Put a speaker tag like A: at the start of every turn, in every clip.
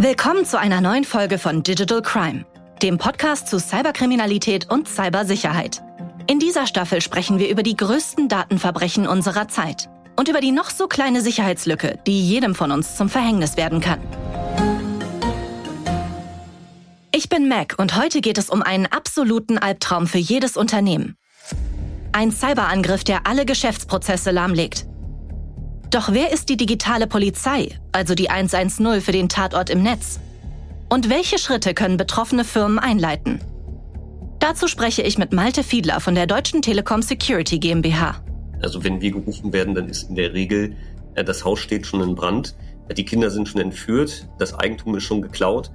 A: Willkommen zu einer neuen Folge von Digital Crime, dem Podcast zu Cyberkriminalität und Cybersicherheit. In dieser Staffel sprechen wir über die größten Datenverbrechen unserer Zeit und über die noch so kleine Sicherheitslücke, die jedem von uns zum Verhängnis werden kann. Ich bin Mac und heute geht es um einen absoluten Albtraum für jedes Unternehmen. Ein Cyberangriff, der alle Geschäftsprozesse lahmlegt. Doch wer ist die digitale Polizei, also die 110 für den Tatort im Netz? Und welche Schritte können betroffene Firmen einleiten? Dazu spreche ich mit Malte Fiedler von der Deutschen Telekom Security GmbH.
B: Also wenn wir gerufen werden, dann ist in der Regel, äh, das Haus steht schon in Brand, die Kinder sind schon entführt, das Eigentum ist schon geklaut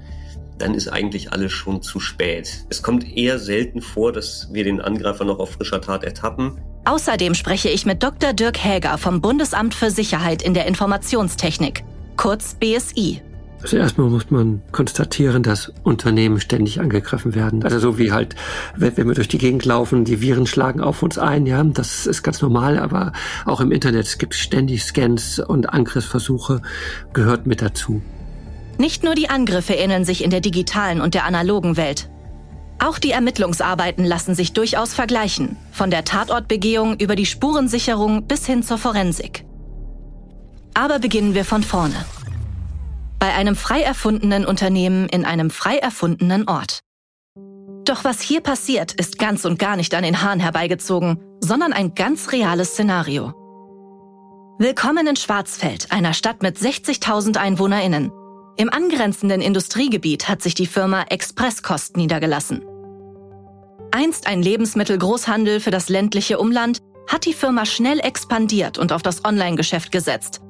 B: dann ist eigentlich alles schon zu spät. Es kommt eher selten vor, dass wir den Angreifer noch auf frischer Tat ertappen.
A: Außerdem spreche ich mit Dr. Dirk Häger vom Bundesamt für Sicherheit in der Informationstechnik, kurz BSI.
C: Also erstmal muss man konstatieren, dass Unternehmen ständig angegriffen werden. Also so wie halt, wenn wir durch die Gegend laufen, die Viren schlagen auf uns ein, ja, das ist ganz normal, aber auch im Internet gibt es ständig Scans und Angriffsversuche, gehört mit dazu.
A: Nicht nur die Angriffe ähneln sich in der digitalen und der analogen Welt. Auch die Ermittlungsarbeiten lassen sich durchaus vergleichen, von der Tatortbegehung über die Spurensicherung bis hin zur Forensik. Aber beginnen wir von vorne. Bei einem frei erfundenen Unternehmen in einem frei erfundenen Ort. Doch was hier passiert, ist ganz und gar nicht an den Haaren herbeigezogen, sondern ein ganz reales Szenario. Willkommen in Schwarzfeld, einer Stadt mit 60.000 EinwohnerInnen, im angrenzenden Industriegebiet hat sich die Firma Expresskost niedergelassen. Einst ein Lebensmittelgroßhandel für das ländliche Umland, hat die Firma schnell expandiert und auf das Online-Geschäft gesetzt.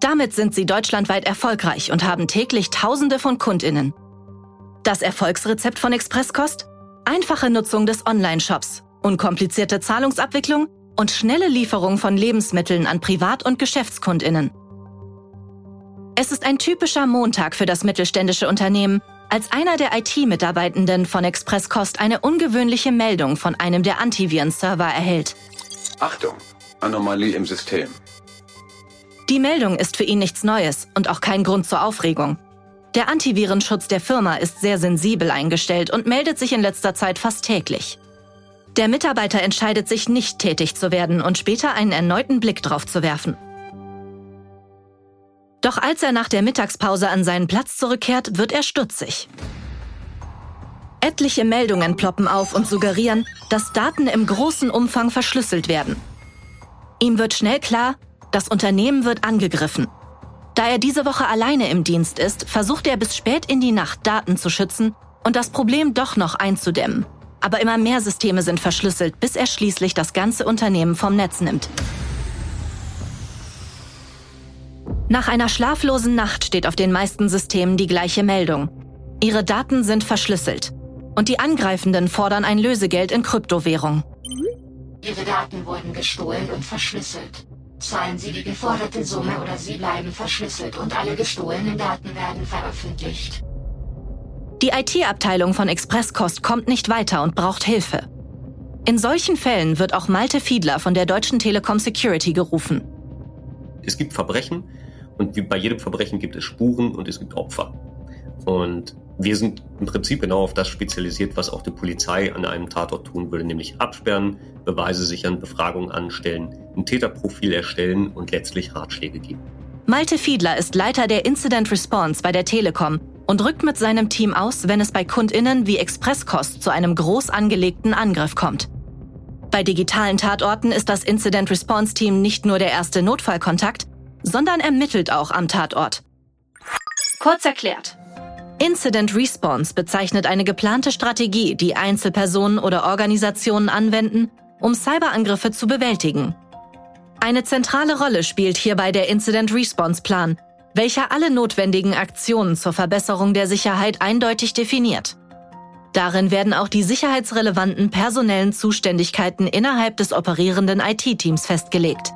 A: Damit sind sie deutschlandweit erfolgreich und haben täglich Tausende von Kundinnen. Das Erfolgsrezept von Expresskost? Einfache Nutzung des Online-Shops, unkomplizierte Zahlungsabwicklung und schnelle Lieferung von Lebensmitteln an Privat- und Geschäftskundinnen. Es ist ein typischer Montag für das mittelständische Unternehmen, als einer der IT-Mitarbeitenden von Expresskost eine ungewöhnliche Meldung von einem der Antivirenserver erhält.
D: Achtung, Anomalie im System.
A: Die Meldung ist für ihn nichts Neues und auch kein Grund zur Aufregung. Der Antivirenschutz der Firma ist sehr sensibel eingestellt und meldet sich in letzter Zeit fast täglich. Der Mitarbeiter entscheidet sich nicht tätig zu werden und später einen erneuten Blick drauf zu werfen. Doch als er nach der Mittagspause an seinen Platz zurückkehrt, wird er stutzig. Etliche Meldungen ploppen auf und suggerieren, dass Daten im großen Umfang verschlüsselt werden. Ihm wird schnell klar, das Unternehmen wird angegriffen. Da er diese Woche alleine im Dienst ist, versucht er bis spät in die Nacht Daten zu schützen und das Problem doch noch einzudämmen. Aber immer mehr Systeme sind verschlüsselt, bis er schließlich das ganze Unternehmen vom Netz nimmt. Nach einer schlaflosen Nacht steht auf den meisten Systemen die gleiche Meldung. Ihre Daten sind verschlüsselt. Und die Angreifenden fordern ein Lösegeld in Kryptowährung.
E: Ihre Daten wurden gestohlen und verschlüsselt. Zahlen Sie die geforderte Summe oder Sie bleiben verschlüsselt und alle gestohlenen Daten werden veröffentlicht.
A: Die IT-Abteilung von Expresskost kommt nicht weiter und braucht Hilfe. In solchen Fällen wird auch Malte Fiedler von der Deutschen Telekom Security gerufen.
B: Es gibt Verbrechen, und wie bei jedem Verbrechen gibt es Spuren und es gibt Opfer. Und wir sind im Prinzip genau auf das spezialisiert, was auch die Polizei an einem Tatort tun würde, nämlich absperren, Beweise sichern, Befragungen anstellen, ein Täterprofil erstellen und letztlich Ratschläge geben.
A: Malte Fiedler ist Leiter der Incident Response bei der Telekom und rückt mit seinem Team aus, wenn es bei Kundinnen wie Expresskost zu einem groß angelegten Angriff kommt. Bei digitalen Tatorten ist das Incident Response Team nicht nur der erste Notfallkontakt, sondern ermittelt auch am Tatort. Kurz erklärt. Incident Response bezeichnet eine geplante Strategie, die Einzelpersonen oder Organisationen anwenden, um Cyberangriffe zu bewältigen. Eine zentrale Rolle spielt hierbei der Incident Response Plan, welcher alle notwendigen Aktionen zur Verbesserung der Sicherheit eindeutig definiert. Darin werden auch die sicherheitsrelevanten personellen Zuständigkeiten innerhalb des operierenden IT-Teams festgelegt.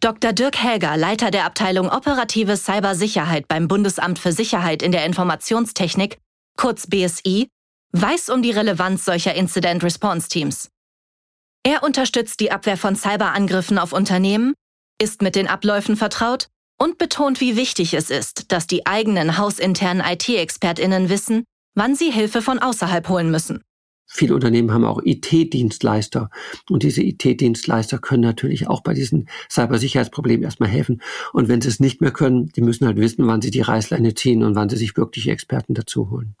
A: Dr. Dirk Helger, Leiter der Abteilung Operative Cybersicherheit beim Bundesamt für Sicherheit in der Informationstechnik, kurz BSI, weiß um die Relevanz solcher Incident Response Teams. Er unterstützt die Abwehr von Cyberangriffen auf Unternehmen, ist mit den Abläufen vertraut und betont, wie wichtig es ist, dass die eigenen hausinternen IT-Expertinnen wissen, wann sie Hilfe von außerhalb holen müssen.
C: Viele Unternehmen haben auch IT-Dienstleister und diese IT-Dienstleister können natürlich auch bei diesen Cybersicherheitsproblemen erstmal helfen. Und wenn sie es nicht mehr können, die müssen halt wissen, wann sie die Reißleine ziehen und wann sie sich wirklich Experten dazu holen.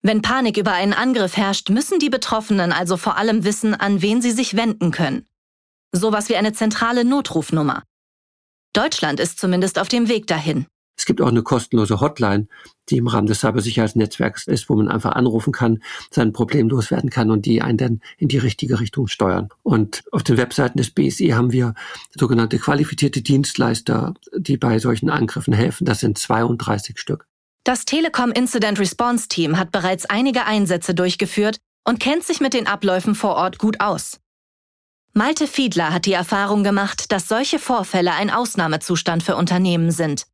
A: Wenn Panik über einen Angriff herrscht, müssen die Betroffenen also vor allem wissen, an wen sie sich wenden können. Sowas wie eine zentrale Notrufnummer. Deutschland ist zumindest auf dem Weg dahin.
C: Es gibt auch eine kostenlose Hotline, die im Rahmen des Cybersicherheitsnetzwerks ist, wo man einfach anrufen kann, sein Problem loswerden kann und die einen dann in die richtige Richtung steuern. Und auf den Webseiten des BSI haben wir sogenannte qualifizierte Dienstleister, die bei solchen Angriffen helfen. Das sind 32 Stück.
A: Das Telekom Incident Response Team hat bereits einige Einsätze durchgeführt und kennt sich mit den Abläufen vor Ort gut aus. Malte Fiedler hat die Erfahrung gemacht, dass solche Vorfälle ein Ausnahmezustand für Unternehmen sind.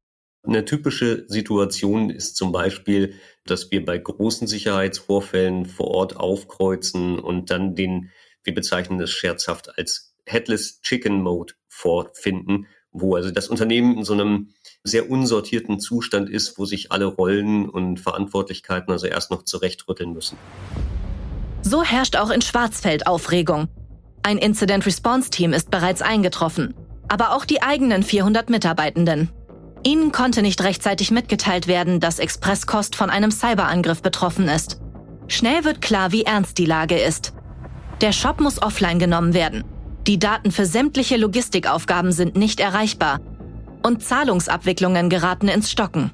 B: Eine typische Situation ist zum Beispiel, dass wir bei großen Sicherheitsvorfällen vor Ort aufkreuzen und dann den, wir bezeichnen das scherzhaft als Headless Chicken Mode vorfinden, wo also das Unternehmen in so einem sehr unsortierten Zustand ist, wo sich alle Rollen und Verantwortlichkeiten also erst noch zurechtrütteln müssen.
A: So herrscht auch in Schwarzfeld Aufregung. Ein Incident Response Team ist bereits eingetroffen, aber auch die eigenen 400 Mitarbeitenden. Ihnen konnte nicht rechtzeitig mitgeteilt werden, dass Expresskost von einem Cyberangriff betroffen ist. Schnell wird klar, wie ernst die Lage ist. Der Shop muss offline genommen werden. Die Daten für sämtliche Logistikaufgaben sind nicht erreichbar. Und Zahlungsabwicklungen geraten ins Stocken.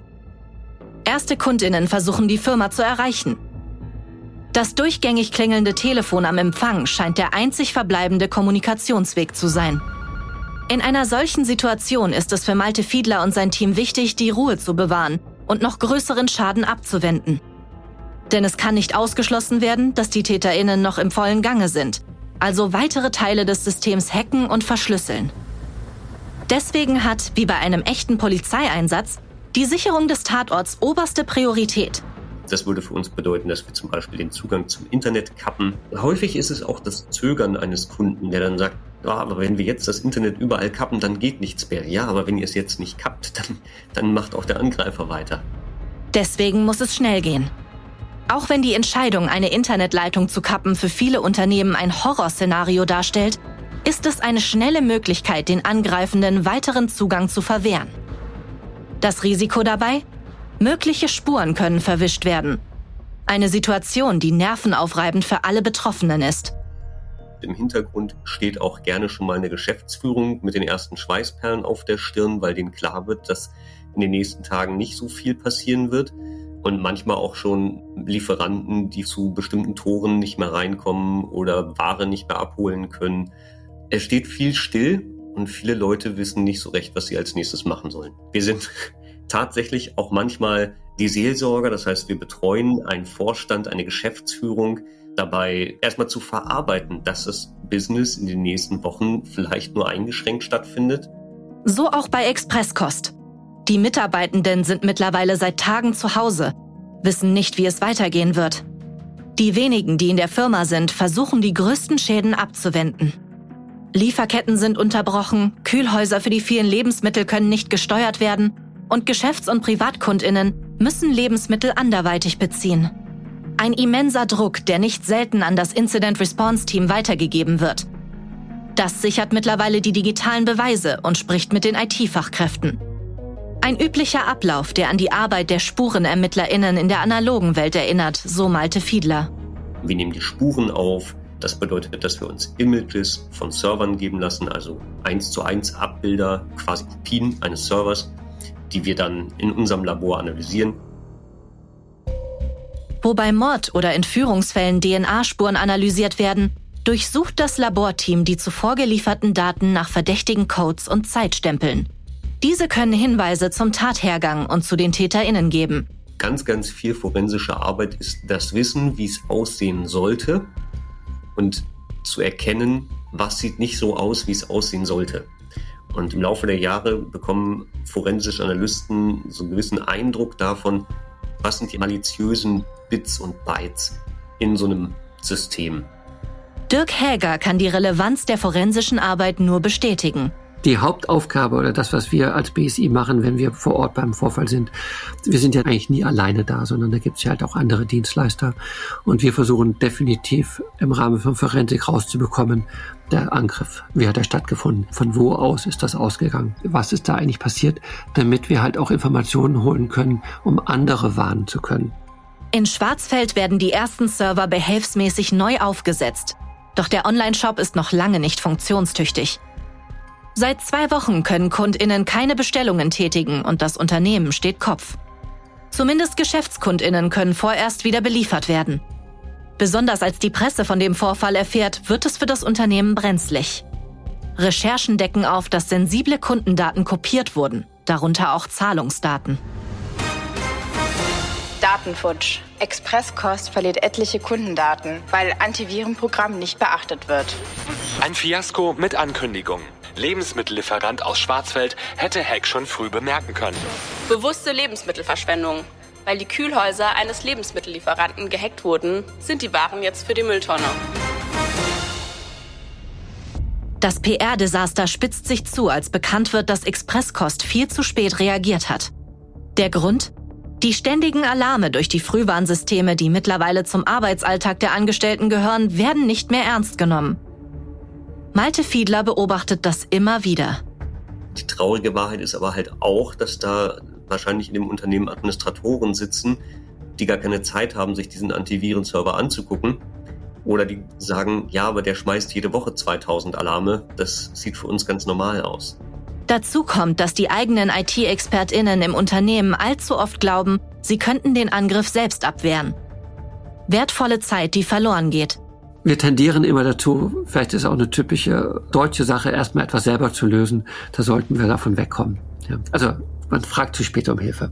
A: Erste Kundinnen versuchen die Firma zu erreichen. Das durchgängig klingelnde Telefon am Empfang scheint der einzig verbleibende Kommunikationsweg zu sein. In einer solchen Situation ist es für Malte Fiedler und sein Team wichtig, die Ruhe zu bewahren und noch größeren Schaden abzuwenden. Denn es kann nicht ausgeschlossen werden, dass die TäterInnen noch im vollen Gange sind, also weitere Teile des Systems hacken und verschlüsseln. Deswegen hat, wie bei einem echten Polizeieinsatz, die Sicherung des Tatorts oberste Priorität –
B: das würde für uns bedeuten, dass wir zum Beispiel den Zugang zum Internet kappen. Häufig ist es auch das Zögern eines Kunden, der dann sagt, ja, aber wenn wir jetzt das Internet überall kappen, dann geht nichts mehr. Ja, aber wenn ihr es jetzt nicht kappt, dann, dann macht auch der Angreifer weiter.
A: Deswegen muss es schnell gehen. Auch wenn die Entscheidung, eine Internetleitung zu kappen, für viele Unternehmen ein Horrorszenario darstellt, ist es eine schnelle Möglichkeit, den Angreifenden weiteren Zugang zu verwehren. Das Risiko dabei? Mögliche Spuren können verwischt werden. Eine Situation, die nervenaufreibend für alle Betroffenen ist.
B: Im Hintergrund steht auch gerne schon mal eine Geschäftsführung mit den ersten Schweißperlen auf der Stirn, weil denen klar wird, dass in den nächsten Tagen nicht so viel passieren wird. Und manchmal auch schon Lieferanten, die zu bestimmten Toren nicht mehr reinkommen oder Ware nicht mehr abholen können. Es steht viel still und viele Leute wissen nicht so recht, was sie als nächstes machen sollen. Wir sind tatsächlich auch manchmal die Seelsorger. Das heißt, wir betreuen einen Vorstand, eine Geschäftsführung dabei erstmal zu verarbeiten, dass das Business in den nächsten Wochen vielleicht nur eingeschränkt stattfindet.
A: So auch bei Expresskost. Die Mitarbeitenden sind mittlerweile seit Tagen zu Hause, wissen nicht, wie es weitergehen wird. Die wenigen, die in der Firma sind, versuchen die größten Schäden abzuwenden. Lieferketten sind unterbrochen, Kühlhäuser für die vielen Lebensmittel können nicht gesteuert werden und Geschäfts- und Privatkundinnen müssen Lebensmittel anderweitig beziehen. Ein immenser Druck, der nicht selten an das Incident Response Team weitergegeben wird. Das sichert mittlerweile die digitalen Beweise und spricht mit den IT-Fachkräften. Ein üblicher Ablauf, der an die Arbeit der SpurenermittlerInnen in der analogen Welt erinnert, so malte Fiedler.
B: Wir nehmen die Spuren auf. Das bedeutet, dass wir uns Images von Servern geben lassen, also eins zu eins Abbilder, quasi Kopien eines Servers die wir dann in unserem Labor analysieren.
A: Wo bei Mord- oder Entführungsfällen DNA-Spuren analysiert werden, durchsucht das Laborteam die zuvor gelieferten Daten nach verdächtigen Codes und Zeitstempeln. Diese können Hinweise zum Tathergang und zu den TäterInnen geben.
B: Ganz, ganz viel forensische Arbeit ist das Wissen, wie es aussehen sollte und zu erkennen, was sieht nicht so aus, wie es aussehen sollte. Und im Laufe der Jahre bekommen forensische Analysten so einen gewissen Eindruck davon, was sind die maliziösen Bits und Bytes in so einem System.
A: Dirk Häger kann die Relevanz der forensischen Arbeit nur bestätigen.
C: Die Hauptaufgabe oder das, was wir als BSI machen, wenn wir vor Ort beim Vorfall sind, wir sind ja eigentlich nie alleine da, sondern da gibt es ja halt auch andere Dienstleister. Und wir versuchen definitiv im Rahmen von Forensik rauszubekommen, der Angriff, wie hat er stattgefunden, von wo aus ist das ausgegangen, was ist da eigentlich passiert, damit wir halt auch Informationen holen können, um andere warnen zu können.
A: In Schwarzfeld werden die ersten Server behelfsmäßig neu aufgesetzt. Doch der Online-Shop ist noch lange nicht funktionstüchtig. Seit zwei Wochen können Kundinnen keine Bestellungen tätigen und das Unternehmen steht Kopf. Zumindest Geschäftskundinnen können vorerst wieder beliefert werden. Besonders als die Presse von dem Vorfall erfährt, wird es für das Unternehmen brenzlig. Recherchen decken auf, dass sensible Kundendaten kopiert wurden, darunter auch Zahlungsdaten.
F: Datenfutsch. Expresskost verliert etliche Kundendaten, weil Antivirenprogramm nicht beachtet wird.
G: Ein Fiasko mit Ankündigung. Lebensmittellieferant aus Schwarzwald hätte Hack schon früh bemerken können.
H: Bewusste Lebensmittelverschwendung. Weil die Kühlhäuser eines Lebensmittellieferanten gehackt wurden, sind die Waren jetzt für die Mülltonne.
A: Das PR-Desaster spitzt sich zu, als bekannt wird, dass Expresskost viel zu spät reagiert hat. Der Grund? Die ständigen Alarme durch die Frühwarnsysteme, die mittlerweile zum Arbeitsalltag der Angestellten gehören, werden nicht mehr ernst genommen. Malte Fiedler beobachtet das immer wieder.
B: Die traurige Wahrheit ist aber halt auch, dass da wahrscheinlich in dem Unternehmen Administratoren sitzen, die gar keine Zeit haben, sich diesen Antivirenserver anzugucken. Oder die sagen, ja, aber der schmeißt jede Woche 2000 Alarme. Das sieht für uns ganz normal aus.
A: Dazu kommt, dass die eigenen IT-ExpertInnen im Unternehmen allzu oft glauben, sie könnten den Angriff selbst abwehren. Wertvolle Zeit, die verloren geht.
C: Wir tendieren immer dazu, vielleicht ist auch eine typische deutsche Sache, erstmal etwas selber zu lösen. Da sollten wir davon wegkommen. Ja. Also man fragt zu spät um Hilfe.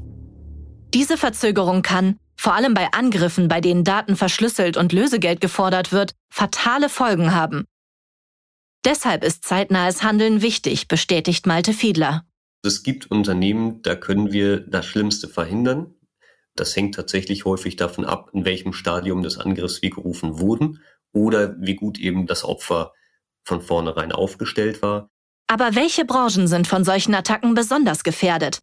A: Diese Verzögerung kann, vor allem bei Angriffen, bei denen Daten verschlüsselt und Lösegeld gefordert wird, fatale Folgen haben. Deshalb ist zeitnahes Handeln wichtig, bestätigt Malte Fiedler.
B: Es gibt Unternehmen, da können wir das Schlimmste verhindern. Das hängt tatsächlich häufig davon ab, in welchem Stadium des Angriffs wir gerufen wurden oder wie gut eben das Opfer von vornherein aufgestellt war.
A: Aber welche Branchen sind von solchen Attacken besonders gefährdet?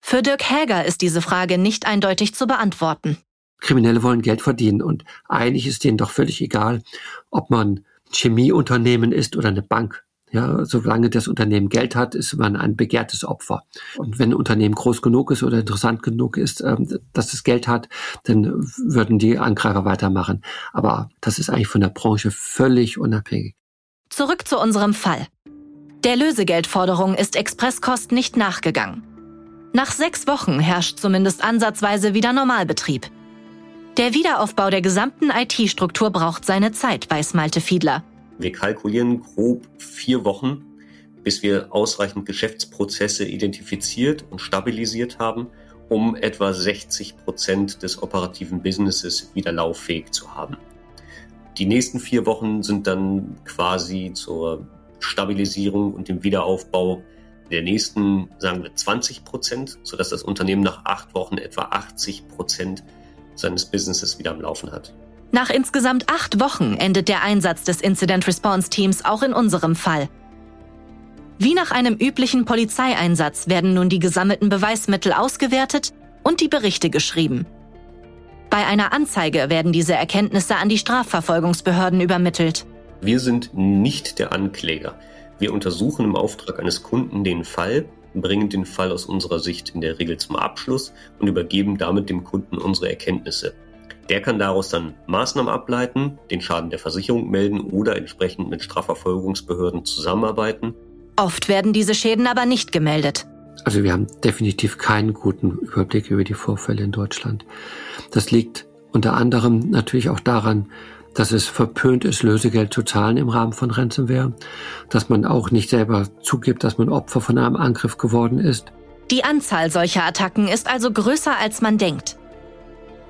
A: Für Dirk Häger ist diese Frage nicht eindeutig zu beantworten.
C: Kriminelle wollen Geld verdienen und eigentlich ist denen doch völlig egal, ob man Chemieunternehmen ist oder eine Bank. Ja, solange das Unternehmen Geld hat, ist man ein begehrtes Opfer. Und wenn ein Unternehmen groß genug ist oder interessant genug ist, ähm, dass es Geld hat, dann würden die Angreifer weitermachen. Aber das ist eigentlich von der Branche völlig unabhängig.
A: Zurück zu unserem Fall. Der Lösegeldforderung ist Expresskost nicht nachgegangen. Nach sechs Wochen herrscht zumindest ansatzweise wieder Normalbetrieb. Der Wiederaufbau der gesamten IT-Struktur braucht seine Zeit, weiß Malte Fiedler.
B: Wir kalkulieren grob vier Wochen, bis wir ausreichend Geschäftsprozesse identifiziert und stabilisiert haben, um etwa 60 Prozent des operativen Businesses wieder lauffähig zu haben. Die nächsten vier Wochen sind dann quasi zur Stabilisierung und dem Wiederaufbau der nächsten, sagen wir, 20 Prozent, sodass das Unternehmen nach acht Wochen etwa 80 Prozent seines Businesses wieder am Laufen hat.
A: Nach insgesamt acht Wochen endet der Einsatz des Incident Response Teams auch in unserem Fall. Wie nach einem üblichen Polizeieinsatz werden nun die gesammelten Beweismittel ausgewertet und die Berichte geschrieben. Bei einer Anzeige werden diese Erkenntnisse an die Strafverfolgungsbehörden übermittelt.
B: Wir sind nicht der Ankläger. Wir untersuchen im Auftrag eines Kunden den Fall bringen den Fall aus unserer Sicht in der Regel zum Abschluss und übergeben damit dem Kunden unsere Erkenntnisse. Der kann daraus dann Maßnahmen ableiten, den Schaden der Versicherung melden oder entsprechend mit Strafverfolgungsbehörden zusammenarbeiten.
A: Oft werden diese Schäden aber nicht gemeldet.
C: Also wir haben definitiv keinen guten Überblick über die Vorfälle in Deutschland. Das liegt unter anderem natürlich auch daran, dass es verpönt ist, Lösegeld zu zahlen im Rahmen von Ransomware, dass man auch nicht selber zugibt, dass man Opfer von einem Angriff geworden ist.
A: Die Anzahl solcher Attacken ist also größer, als man denkt.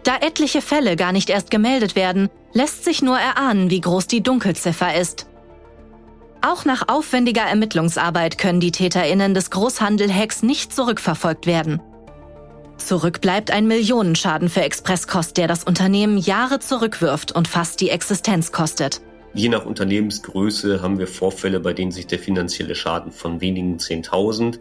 A: Da etliche Fälle gar nicht erst gemeldet werden, lässt sich nur erahnen, wie groß die Dunkelziffer ist. Auch nach aufwendiger Ermittlungsarbeit können die Täterinnen des Großhandel-Hacks nicht zurückverfolgt werden. Zurück bleibt ein Millionenschaden für Expresskost, der das Unternehmen Jahre zurückwirft und fast die Existenz kostet.
B: Je nach Unternehmensgröße haben wir Vorfälle, bei denen sich der finanzielle Schaden von wenigen 10.000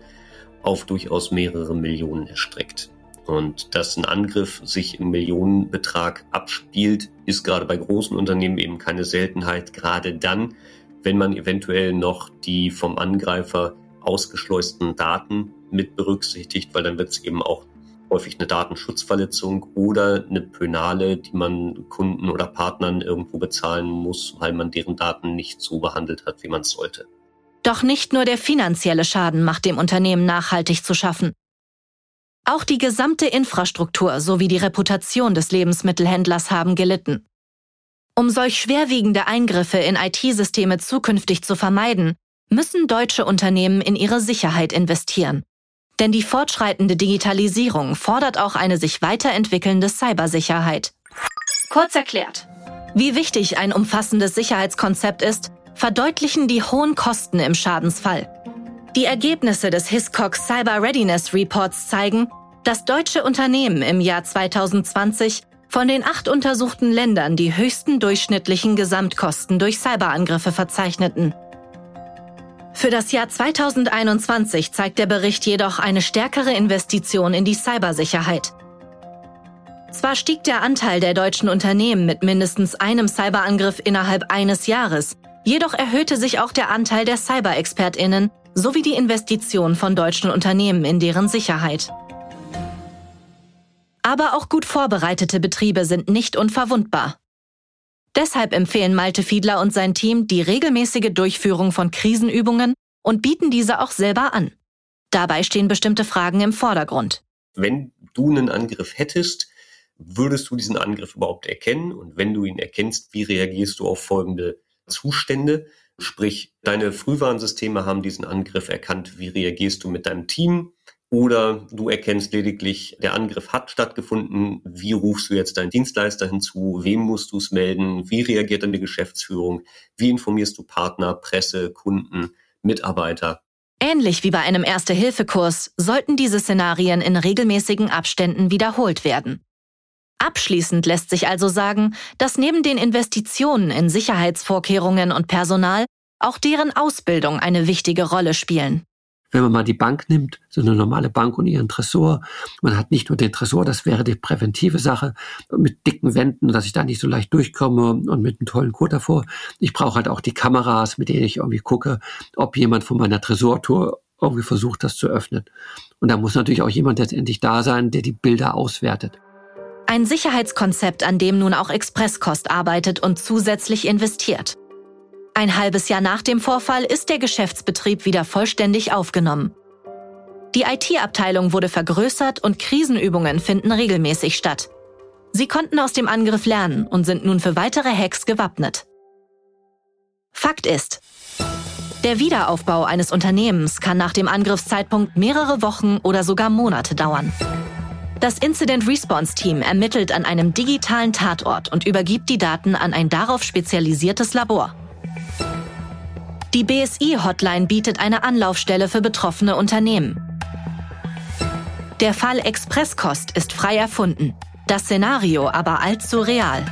B: auf durchaus mehrere Millionen erstreckt. Und dass ein Angriff sich im Millionenbetrag abspielt, ist gerade bei großen Unternehmen eben keine Seltenheit, gerade dann, wenn man eventuell noch die vom Angreifer ausgeschleusten Daten mit berücksichtigt, weil dann wird es eben auch häufig eine Datenschutzverletzung oder eine Pönale, die man Kunden oder Partnern irgendwo bezahlen muss, weil man deren Daten nicht so behandelt hat, wie man es sollte.
A: Doch nicht nur der finanzielle Schaden macht dem Unternehmen nachhaltig zu schaffen. Auch die gesamte Infrastruktur sowie die Reputation des Lebensmittelhändlers haben gelitten. Um solch schwerwiegende Eingriffe in IT-Systeme zukünftig zu vermeiden, müssen deutsche Unternehmen in ihre Sicherheit investieren. Denn die fortschreitende Digitalisierung fordert auch eine sich weiterentwickelnde Cybersicherheit. Kurz erklärt. Wie wichtig ein umfassendes Sicherheitskonzept ist, verdeutlichen die hohen Kosten im Schadensfall. Die Ergebnisse des Hiscox Cyber Readiness Reports zeigen, dass deutsche Unternehmen im Jahr 2020 von den acht untersuchten Ländern die höchsten durchschnittlichen Gesamtkosten durch Cyberangriffe verzeichneten. Für das Jahr 2021 zeigt der Bericht jedoch eine stärkere Investition in die Cybersicherheit. Zwar stieg der Anteil der deutschen Unternehmen mit mindestens einem Cyberangriff innerhalb eines Jahres, jedoch erhöhte sich auch der Anteil der Cyber-ExpertInnen sowie die Investition von deutschen Unternehmen in deren Sicherheit. Aber auch gut vorbereitete Betriebe sind nicht unverwundbar. Deshalb empfehlen Malte Fiedler und sein Team die regelmäßige Durchführung von Krisenübungen und bieten diese auch selber an. Dabei stehen bestimmte Fragen im Vordergrund.
B: Wenn du einen Angriff hättest, würdest du diesen Angriff überhaupt erkennen? Und wenn du ihn erkennst, wie reagierst du auf folgende Zustände? Sprich, deine Frühwarnsysteme haben diesen Angriff erkannt. Wie reagierst du mit deinem Team? Oder du erkennst lediglich, der Angriff hat stattgefunden. Wie rufst du jetzt deinen Dienstleister hinzu? Wem musst du es melden? Wie reagiert dann die Geschäftsführung? Wie informierst du Partner, Presse, Kunden, Mitarbeiter?
A: Ähnlich wie bei einem Erste-Hilfe-Kurs sollten diese Szenarien in regelmäßigen Abständen wiederholt werden. Abschließend lässt sich also sagen, dass neben den Investitionen in Sicherheitsvorkehrungen und Personal auch deren Ausbildung eine wichtige Rolle spielen
C: wenn man mal die Bank nimmt, so eine normale Bank und ihren Tresor, man hat nicht nur den Tresor, das wäre die präventive Sache, mit dicken Wänden, dass ich da nicht so leicht durchkomme und mit einem tollen Code davor. Ich brauche halt auch die Kameras, mit denen ich irgendwie gucke, ob jemand von meiner Tresortour irgendwie versucht, das zu öffnen. Und da muss natürlich auch jemand letztendlich da sein, der die Bilder auswertet.
A: Ein Sicherheitskonzept, an dem nun auch Expresskost arbeitet und zusätzlich investiert. Ein halbes Jahr nach dem Vorfall ist der Geschäftsbetrieb wieder vollständig aufgenommen. Die IT-Abteilung wurde vergrößert und Krisenübungen finden regelmäßig statt. Sie konnten aus dem Angriff lernen und sind nun für weitere Hacks gewappnet. Fakt ist, der Wiederaufbau eines Unternehmens kann nach dem Angriffszeitpunkt mehrere Wochen oder sogar Monate dauern. Das Incident Response Team ermittelt an einem digitalen Tatort und übergibt die Daten an ein darauf spezialisiertes Labor. Die BSI-Hotline bietet eine Anlaufstelle für betroffene Unternehmen. Der Fall Expresskost ist frei erfunden, das Szenario aber allzu real.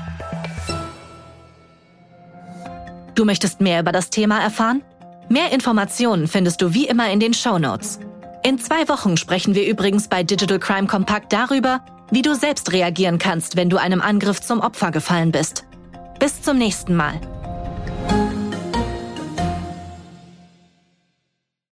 A: Du möchtest mehr über das Thema erfahren? Mehr Informationen findest du wie immer in den Show Notes. In zwei Wochen sprechen wir übrigens bei Digital Crime Compact darüber, wie du selbst reagieren kannst, wenn du einem Angriff zum Opfer gefallen bist. Bis zum nächsten Mal.